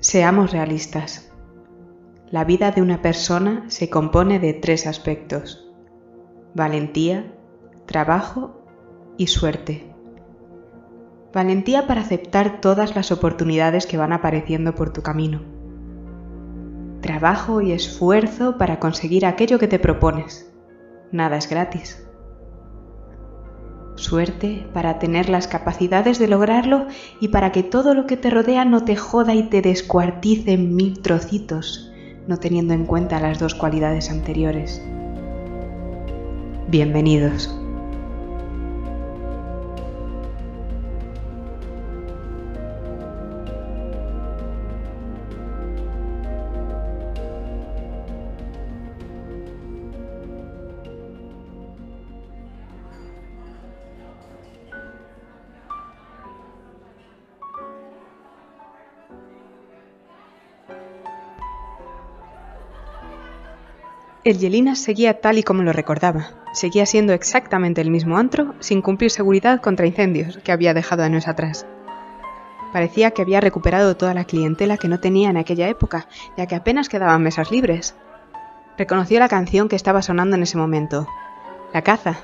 Seamos realistas. La vida de una persona se compone de tres aspectos. Valentía, trabajo y suerte. Valentía para aceptar todas las oportunidades que van apareciendo por tu camino. Trabajo y esfuerzo para conseguir aquello que te propones. Nada es gratis. Suerte para tener las capacidades de lograrlo y para que todo lo que te rodea no te joda y te descuartice en mil trocitos, no teniendo en cuenta las dos cualidades anteriores. Bienvenidos. El Yelinas seguía tal y como lo recordaba. Seguía siendo exactamente el mismo antro, sin cumplir seguridad contra incendios que había dejado años atrás. Parecía que había recuperado toda la clientela que no tenía en aquella época, ya que apenas quedaban mesas libres. Reconoció la canción que estaba sonando en ese momento. La caza,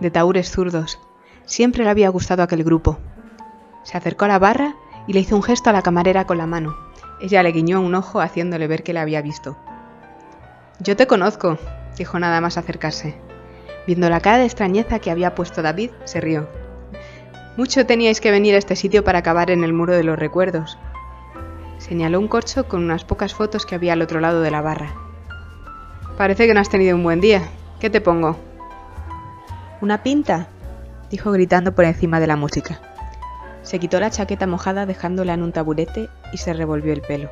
de Taúres Zurdos. Siempre le había gustado aquel grupo. Se acercó a la barra y le hizo un gesto a la camarera con la mano. Ella le guiñó un ojo haciéndole ver que la había visto. Yo te conozco, dijo nada más acercarse. Viendo la cara de extrañeza que había puesto David, se rió. Mucho teníais que venir a este sitio para acabar en el muro de los recuerdos. Señaló un corcho con unas pocas fotos que había al otro lado de la barra. Parece que no has tenido un buen día. ¿Qué te pongo? Una pinta, dijo gritando por encima de la música. Se quitó la chaqueta mojada dejándola en un taburete y se revolvió el pelo.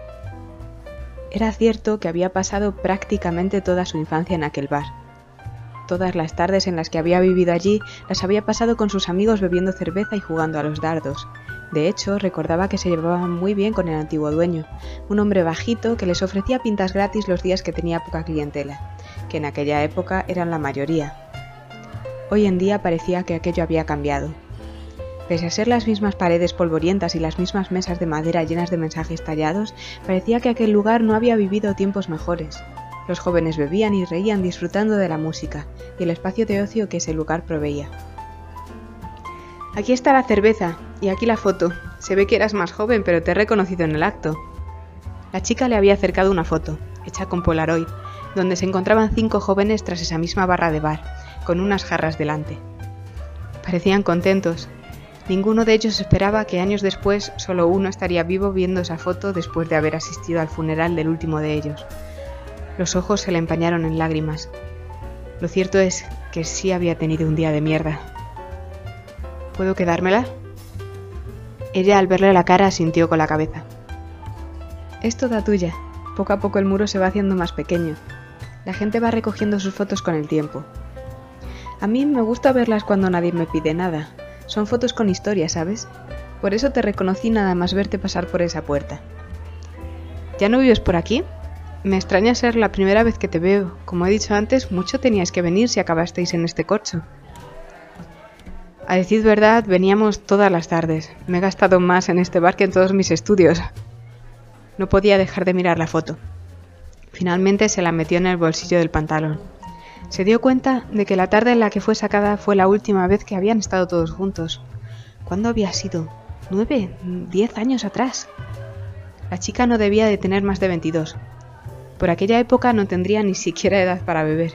Era cierto que había pasado prácticamente toda su infancia en aquel bar. Todas las tardes en las que había vivido allí las había pasado con sus amigos bebiendo cerveza y jugando a los dardos. De hecho, recordaba que se llevaban muy bien con el antiguo dueño, un hombre bajito que les ofrecía pintas gratis los días que tenía poca clientela, que en aquella época eran la mayoría. Hoy en día parecía que aquello había cambiado. Pese a ser las mismas paredes polvorientas y las mismas mesas de madera llenas de mensajes tallados, parecía que aquel lugar no había vivido tiempos mejores. Los jóvenes bebían y reían disfrutando de la música y el espacio de ocio que ese lugar proveía. Aquí está la cerveza y aquí la foto. Se ve que eras más joven, pero te he reconocido en el acto. La chica le había acercado una foto, hecha con Polaroid, donde se encontraban cinco jóvenes tras esa misma barra de bar, con unas jarras delante. Parecían contentos, Ninguno de ellos esperaba que años después solo uno estaría vivo viendo esa foto después de haber asistido al funeral del último de ellos. Los ojos se le empañaron en lágrimas. Lo cierto es que sí había tenido un día de mierda. ¿Puedo quedármela? Ella al verle la cara sintió con la cabeza. Es toda tuya. Poco a poco el muro se va haciendo más pequeño. La gente va recogiendo sus fotos con el tiempo. A mí me gusta verlas cuando nadie me pide nada, son fotos con historia, ¿sabes? Por eso te reconocí nada más verte pasar por esa puerta. ¿Ya no vives por aquí? Me extraña ser la primera vez que te veo. Como he dicho antes, mucho teníais que venir si acabasteis en este corcho. A decir verdad, veníamos todas las tardes. Me he gastado más en este bar que en todos mis estudios. No podía dejar de mirar la foto. Finalmente se la metió en el bolsillo del pantalón. Se dio cuenta de que la tarde en la que fue sacada fue la última vez que habían estado todos juntos. ¿Cuándo había sido? ¿Nueve? ¿Diez años atrás? La chica no debía de tener más de 22. Por aquella época no tendría ni siquiera edad para beber.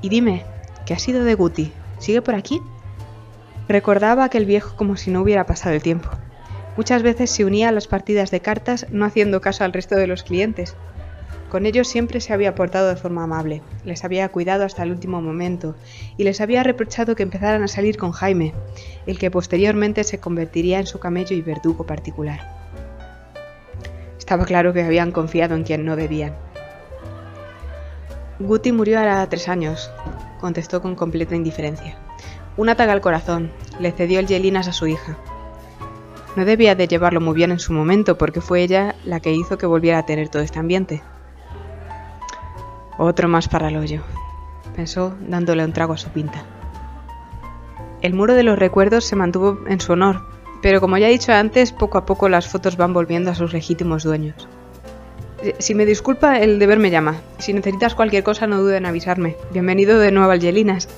Y dime, ¿qué ha sido de Guti? ¿Sigue por aquí? Recordaba aquel viejo como si no hubiera pasado el tiempo. Muchas veces se unía a las partidas de cartas no haciendo caso al resto de los clientes, con ellos siempre se había portado de forma amable, les había cuidado hasta el último momento y les había reprochado que empezaran a salir con Jaime, el que posteriormente se convertiría en su camello y verdugo particular. Estaba claro que habían confiado en quien no debían. Guti murió a tres años, contestó con completa indiferencia. Un ataque al corazón, le cedió el Yelinas a su hija. No debía de llevarlo muy bien en su momento porque fue ella la que hizo que volviera a tener todo este ambiente. Otro más para el hoyo, pensó dándole un trago a su pinta. El muro de los recuerdos se mantuvo en su honor pero como ya he dicho antes, poco a poco las fotos van volviendo a sus legítimos dueños. Eh, si me disculpa, el deber me llama. Si necesitas cualquier cosa, no dude en avisarme. Bienvenido de nuevo al Yelinas.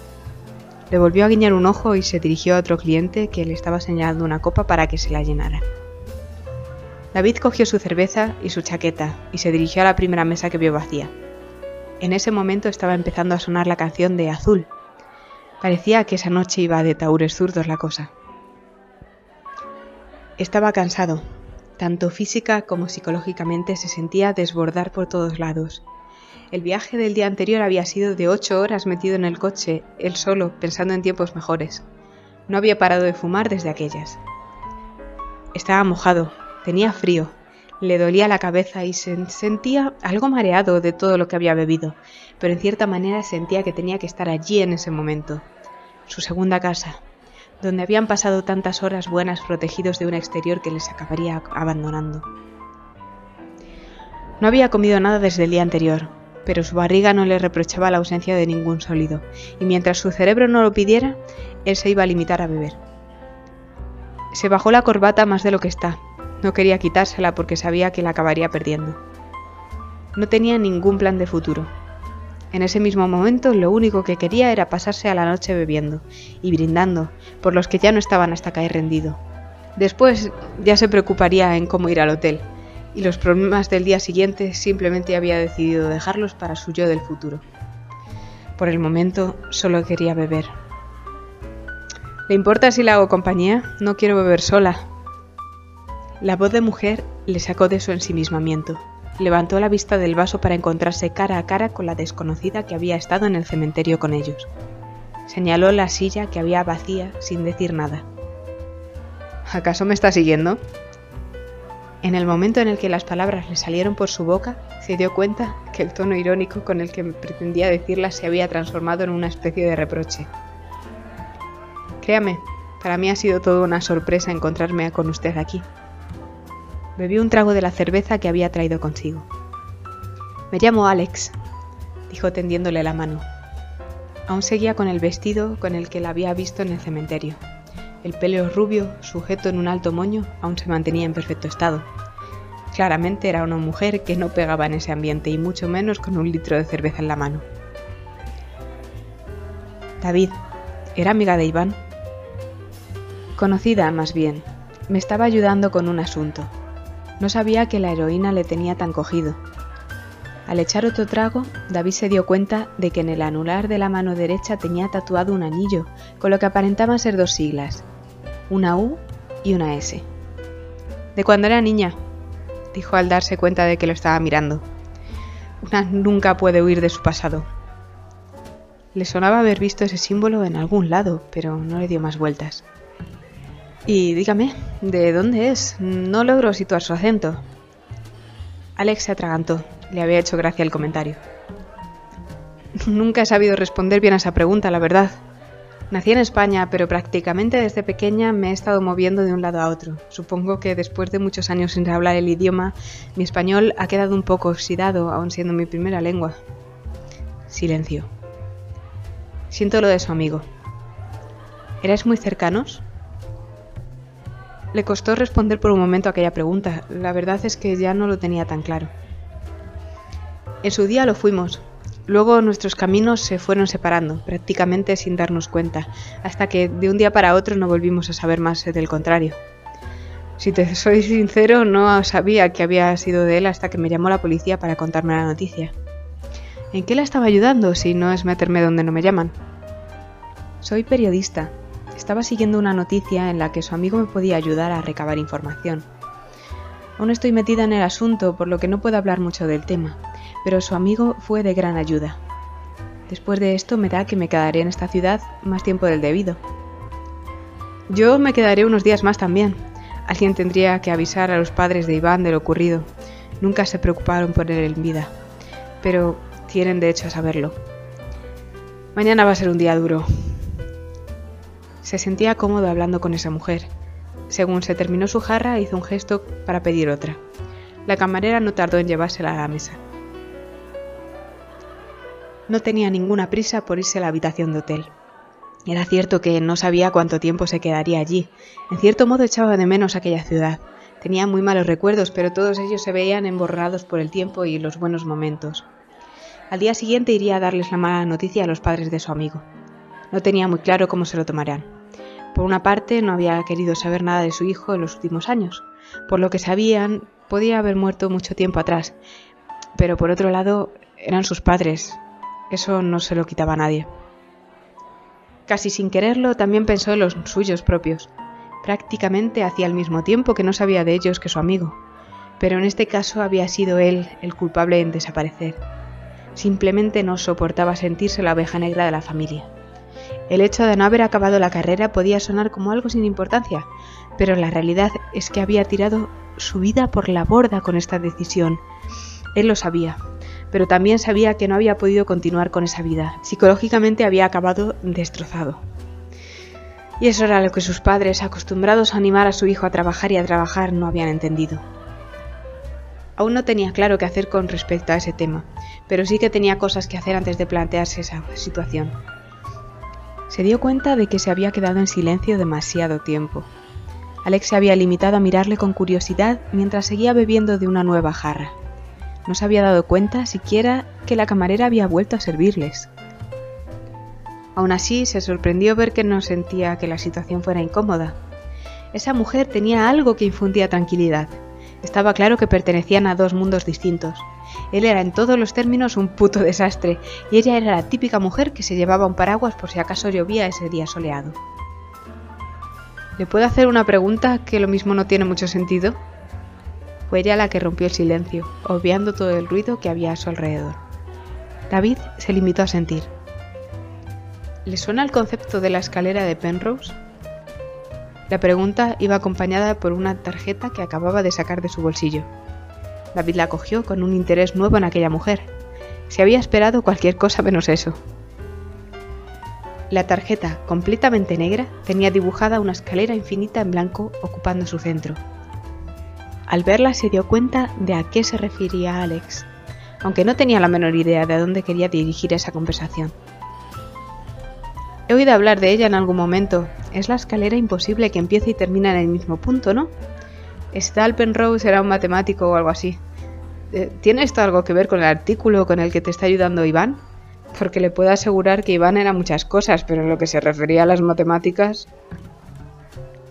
Le volvió a guiñar un ojo y se dirigió a otro cliente que le estaba señalando una copa para que se la llenara. David cogió su cerveza y su chaqueta y se dirigió a la primera mesa que vio vacía. En ese momento estaba empezando a sonar la canción de Azul. Parecía que esa noche iba de taúres zurdos la cosa. Estaba cansado. Tanto física como psicológicamente se sentía desbordar por todos lados. El viaje del día anterior había sido de ocho horas metido en el coche, él solo, pensando en tiempos mejores. No había parado de fumar desde aquellas. Estaba mojado, Tenía frío, le dolía la cabeza y se sentía algo mareado de todo lo que había bebido, pero en cierta manera sentía que tenía que estar allí en ese momento. Su segunda casa, donde habían pasado tantas horas buenas protegidos de un exterior que les acabaría abandonando. No había comido nada desde el día anterior, pero su barriga no le reprochaba la ausencia de ningún sólido, y mientras su cerebro no lo pidiera, él se iba a limitar a beber. Se bajó la corbata más de lo que está, no quería quitársela porque sabía que la acabaría perdiendo. No tenía ningún plan de futuro. En ese mismo momento lo único que quería era pasarse a la noche bebiendo y brindando por los que ya no estaban hasta caer rendido. Después ya se preocuparía en cómo ir al hotel, y los problemas del día siguiente simplemente había decidido dejarlos para su yo del futuro. Por el momento solo quería beber. ¿Le importa si le hago compañía? No quiero beber sola, la voz de mujer le sacó de su ensimismamiento. Levantó la vista del vaso para encontrarse cara a cara con la desconocida que había estado en el cementerio con ellos. Señaló la silla que había vacía sin decir nada. ¿Acaso me está siguiendo? En el momento en el que las palabras le salieron por su boca, se dio cuenta que el tono irónico con el que pretendía decirlas se había transformado en una especie de reproche. Créame, para mí ha sido toda una sorpresa encontrarme con usted aquí. Bebió un trago de la cerveza que había traído consigo. Me llamo Alex, dijo tendiéndole la mano. Aún seguía con el vestido con el que la había visto en el cementerio. El pelo rubio, sujeto en un alto moño, aún se mantenía en perfecto estado. Claramente era una mujer que no pegaba en ese ambiente y mucho menos con un litro de cerveza en la mano. David, ¿era amiga de Iván? Conocida, más bien. Me estaba ayudando con un asunto. No sabía que la heroína le tenía tan cogido. Al echar otro trago, David se dio cuenta de que en el anular de la mano derecha tenía tatuado un anillo, con lo que aparentaban ser dos siglas, una U y una S. De cuando era niña, dijo al darse cuenta de que lo estaba mirando. Una nunca puede huir de su pasado. Le sonaba haber visto ese símbolo en algún lado, pero no le dio más vueltas. Y dígame, ¿de dónde es? No logro situar su acento. Alex se atragantó. Le había hecho gracia el comentario. Nunca he sabido responder bien a esa pregunta, la verdad. Nací en España, pero prácticamente desde pequeña me he estado moviendo de un lado a otro. Supongo que después de muchos años sin hablar el idioma, mi español ha quedado un poco oxidado, aun siendo mi primera lengua. Silencio. Siento lo de su amigo. ¿Erais muy cercanos? Le costó responder por un momento aquella pregunta. La verdad es que ya no lo tenía tan claro. En su día lo fuimos. Luego nuestros caminos se fueron separando, prácticamente sin darnos cuenta, hasta que de un día para otro no volvimos a saber más del contrario. Si te soy sincero, no sabía que había sido de él hasta que me llamó la policía para contarme la noticia. ¿En qué la estaba ayudando si no es meterme donde no me llaman? Soy periodista, estaba siguiendo una noticia en la que su amigo me podía ayudar a recabar información. Aún estoy metida en el asunto, por lo que no puedo hablar mucho del tema, pero su amigo fue de gran ayuda. Después de esto me da que me quedaré en esta ciudad más tiempo del debido. Yo me quedaré unos días más también. Alguien tendría que avisar a los padres de Iván de lo ocurrido. Nunca se preocuparon por él en vida, pero tienen derecho a saberlo. Mañana va a ser un día duro, se sentía cómodo hablando con esa mujer. Según se terminó su jarra, hizo un gesto para pedir otra. La camarera no tardó en llevársela a la mesa. No tenía ninguna prisa por irse a la habitación de hotel. Era cierto que no sabía cuánto tiempo se quedaría allí. En cierto modo echaba de menos aquella ciudad. Tenía muy malos recuerdos, pero todos ellos se veían emborrados por el tiempo y los buenos momentos. Al día siguiente iría a darles la mala noticia a los padres de su amigo. No tenía muy claro cómo se lo tomarían. Por una parte, no había querido saber nada de su hijo en los últimos años. Por lo que sabían, podía haber muerto mucho tiempo atrás. Pero por otro lado, eran sus padres. Eso no se lo quitaba a nadie. Casi sin quererlo, también pensó en los suyos propios. Prácticamente hacía el mismo tiempo que no sabía de ellos que su amigo. Pero en este caso había sido él el culpable en desaparecer. Simplemente no soportaba sentirse la oveja negra de la familia. El hecho de no haber acabado la carrera podía sonar como algo sin importancia, pero la realidad es que había tirado su vida por la borda con esta decisión. Él lo sabía, pero también sabía que no había podido continuar con esa vida. Psicológicamente había acabado destrozado. Y eso era lo que sus padres, acostumbrados a animar a su hijo a trabajar y a trabajar, no habían entendido. Aún no tenía claro qué hacer con respecto a ese tema, pero sí que tenía cosas que hacer antes de plantearse esa situación. Se dio cuenta de que se había quedado en silencio demasiado tiempo. Alex se había limitado a mirarle con curiosidad mientras seguía bebiendo de una nueva jarra. No se había dado cuenta siquiera que la camarera había vuelto a servirles. Aún así, se sorprendió ver que no sentía que la situación fuera incómoda. Esa mujer tenía algo que infundía tranquilidad, estaba claro que pertenecían a dos mundos distintos. Él era en todos los términos un puto desastre, y ella era la típica mujer que se llevaba un paraguas por si acaso llovía ese día soleado. ¿Le puedo hacer una pregunta que lo mismo no tiene mucho sentido? Fue ella la que rompió el silencio, obviando todo el ruido que había a su alrededor. David se limitó a sentir. ¿Le suena el concepto de la escalera de Penrose? La pregunta iba acompañada por una tarjeta que acababa de sacar de su bolsillo. David la cogió con un interés nuevo en aquella mujer. Se había esperado cualquier cosa menos eso. La tarjeta, completamente negra, tenía dibujada una escalera infinita en blanco ocupando su centro. Al verla se dio cuenta de a qué se refería Alex, aunque no tenía la menor idea de a dónde quería dirigir esa conversación. He oído hablar de ella en algún momento. Es la escalera imposible que empieza y termina en el mismo punto, ¿no? Stal Penrose era un matemático o algo así. Eh, ¿Tiene esto algo que ver con el artículo con el que te está ayudando Iván? Porque le puedo asegurar que Iván era muchas cosas, pero en lo que se refería a las matemáticas...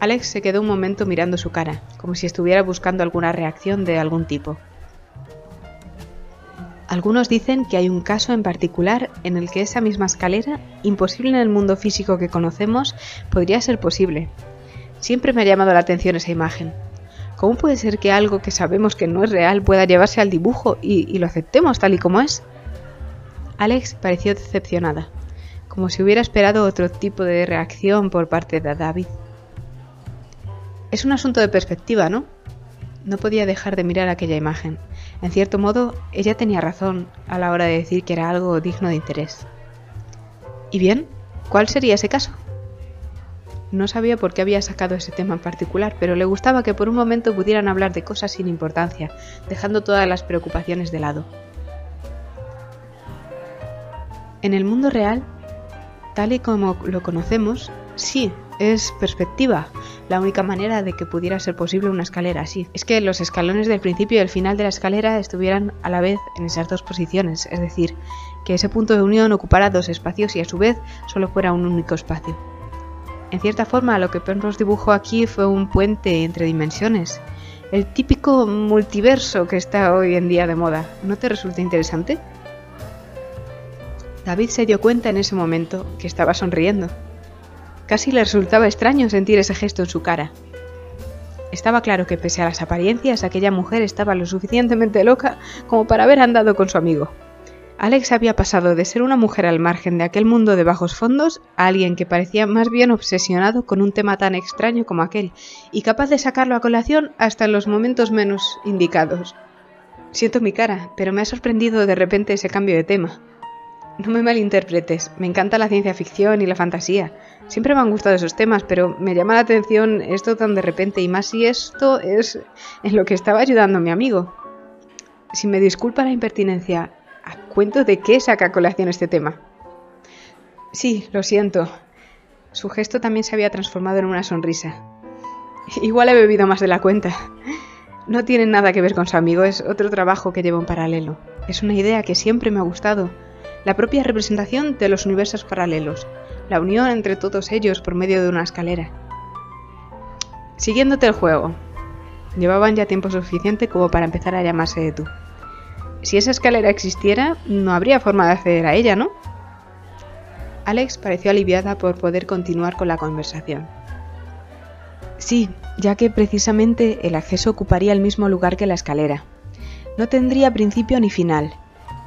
Alex se quedó un momento mirando su cara, como si estuviera buscando alguna reacción de algún tipo. Algunos dicen que hay un caso en particular en el que esa misma escalera, imposible en el mundo físico que conocemos, podría ser posible. Siempre me ha llamado la atención esa imagen. ¿Cómo puede ser que algo que sabemos que no es real pueda llevarse al dibujo y, lo aceptemos tal y como es? Alex pareció decepcionada, como si hubiera esperado otro tipo de reacción por parte de David. Es un asunto de perspectiva, ¿no? No podía dejar de mirar aquella imagen. En cierto modo, ella tenía razón a la hora de decir que era algo digno de interés. ¿Y bien? ¿Cuál sería ese caso? No sabía por qué había sacado ese tema en particular, pero le gustaba que por un momento pudieran hablar de cosas sin importancia, dejando todas las preocupaciones de lado. En el mundo real, tal y como lo conocemos, sí, es perspectiva, la única manera de que pudiera ser posible una escalera así. Es que los escalones del principio y el final de la escalera estuvieran a la vez en esas dos posiciones, es decir, que ese punto de unión ocupara dos espacios y a su vez solo fuera un único espacio. En cierta forma, lo que Penrose dibujó aquí fue un puente entre dimensiones, el típico multiverso que está hoy en día de moda. ¿No te resulta interesante? David se dio cuenta en ese momento que estaba sonriendo. Casi le resultaba extraño sentir ese gesto en su cara. Estaba claro que pese a las apariencias, aquella mujer estaba lo suficientemente loca como para haber andado con su amigo. Alex había pasado de ser una mujer al margen de aquel mundo de bajos fondos a alguien que parecía más bien obsesionado con un tema tan extraño como aquel, y capaz de sacarlo a colación hasta en los momentos menos indicados. Siento mi cara, pero me ha sorprendido de repente ese cambio de tema. No me malinterpretes, me encanta la ciencia ficción y la fantasía. Siempre me han gustado esos temas, pero me llama la atención esto tan de repente y más si esto es en lo que estaba ayudando mi amigo. Si me disculpa la impertinencia, ¿a cuento de qué saca colación este tema? Sí, lo siento. Su gesto también se había transformado en una sonrisa. Igual he bebido más de la cuenta. No tiene nada que ver con su amigo, es otro trabajo que llevo en paralelo. Es una idea que siempre me ha gustado. La propia representación de los universos paralelos. La unión entre todos ellos por medio de una escalera. Siguiéndote el juego. Llevaban ya tiempo suficiente como para empezar a llamarse de tú. Si esa escalera existiera, no habría forma de acceder a ella, ¿no? Alex pareció aliviada por poder continuar con la conversación. Sí, ya que precisamente el acceso ocuparía el mismo lugar que la escalera. No tendría principio ni final.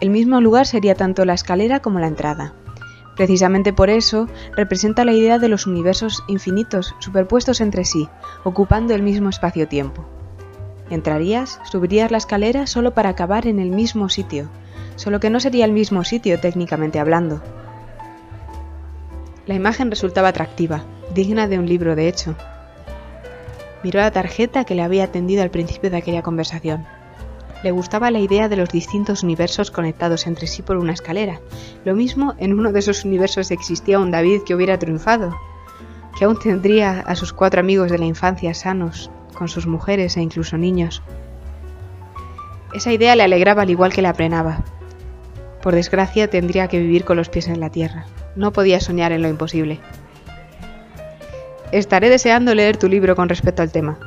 El mismo lugar sería tanto la escalera como la entrada. Precisamente por eso representa la idea de los universos infinitos superpuestos entre sí, ocupando el mismo espacio-tiempo. Entrarías, subirías la escalera solo para acabar en el mismo sitio, solo que no sería el mismo sitio técnicamente hablando. La imagen resultaba atractiva, digna de un libro de hecho. Miró la tarjeta que le había atendido al principio de aquella conversación. Le gustaba la idea de los distintos universos conectados entre sí por una escalera. Lo mismo en uno de esos universos existía un David que hubiera triunfado, que aún tendría a sus cuatro amigos de la infancia sanos, con sus mujeres e incluso niños. Esa idea le alegraba al igual que le aprenaba. Por desgracia tendría que vivir con los pies en la tierra. No podía soñar en lo imposible. Estaré deseando leer tu libro con respecto al tema.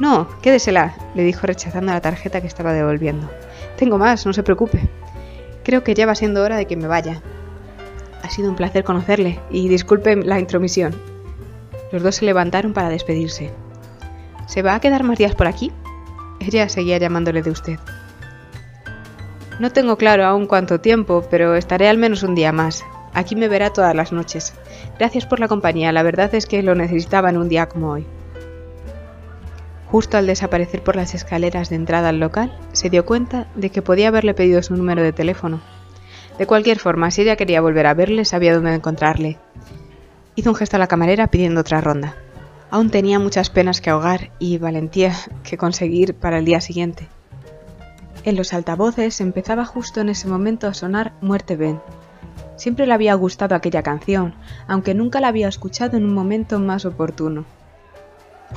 No, quédesela, le dijo rechazando la tarjeta que estaba devolviendo. Tengo más, no se preocupe. Creo que ya va siendo hora de que me vaya. Ha sido un placer conocerle y disculpe la intromisión. Los dos se levantaron para despedirse. ¿Se va a quedar más días por aquí? Ella seguía llamándole de usted. No tengo claro aún cuánto tiempo, pero estaré al menos un día más. Aquí me verá todas las noches. Gracias por la compañía, la verdad es que lo necesitaba en un día como hoy. Justo al desaparecer por las escaleras de entrada al local, se dio cuenta de que podía haberle pedido su número de teléfono. De cualquier forma, si ella quería volver a verle, sabía dónde encontrarle. Hizo un gesto a la camarera pidiendo otra ronda. Aún tenía muchas penas que ahogar y valentía que conseguir para el día siguiente. En los altavoces empezaba justo en ese momento a sonar Muerte Ben. Siempre le había gustado aquella canción, aunque nunca la había escuchado en un momento más oportuno.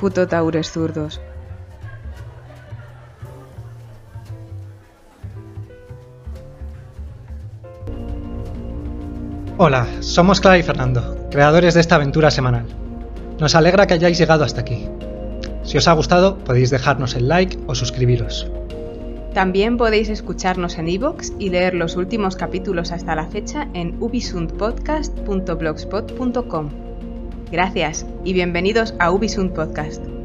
Puto taures zurdos. Hola, somos Clara y Fernando, creadores de esta aventura semanal. Nos alegra que hayáis llegado hasta aquí. Si os ha gustado, podéis dejarnos el like o suscribiros. También podéis escucharnos en iVoox y leer los últimos capítulos hasta la fecha en ubisundpodcast.blogspot.com. Gracias y bienvenidos a Ubisund Podcast.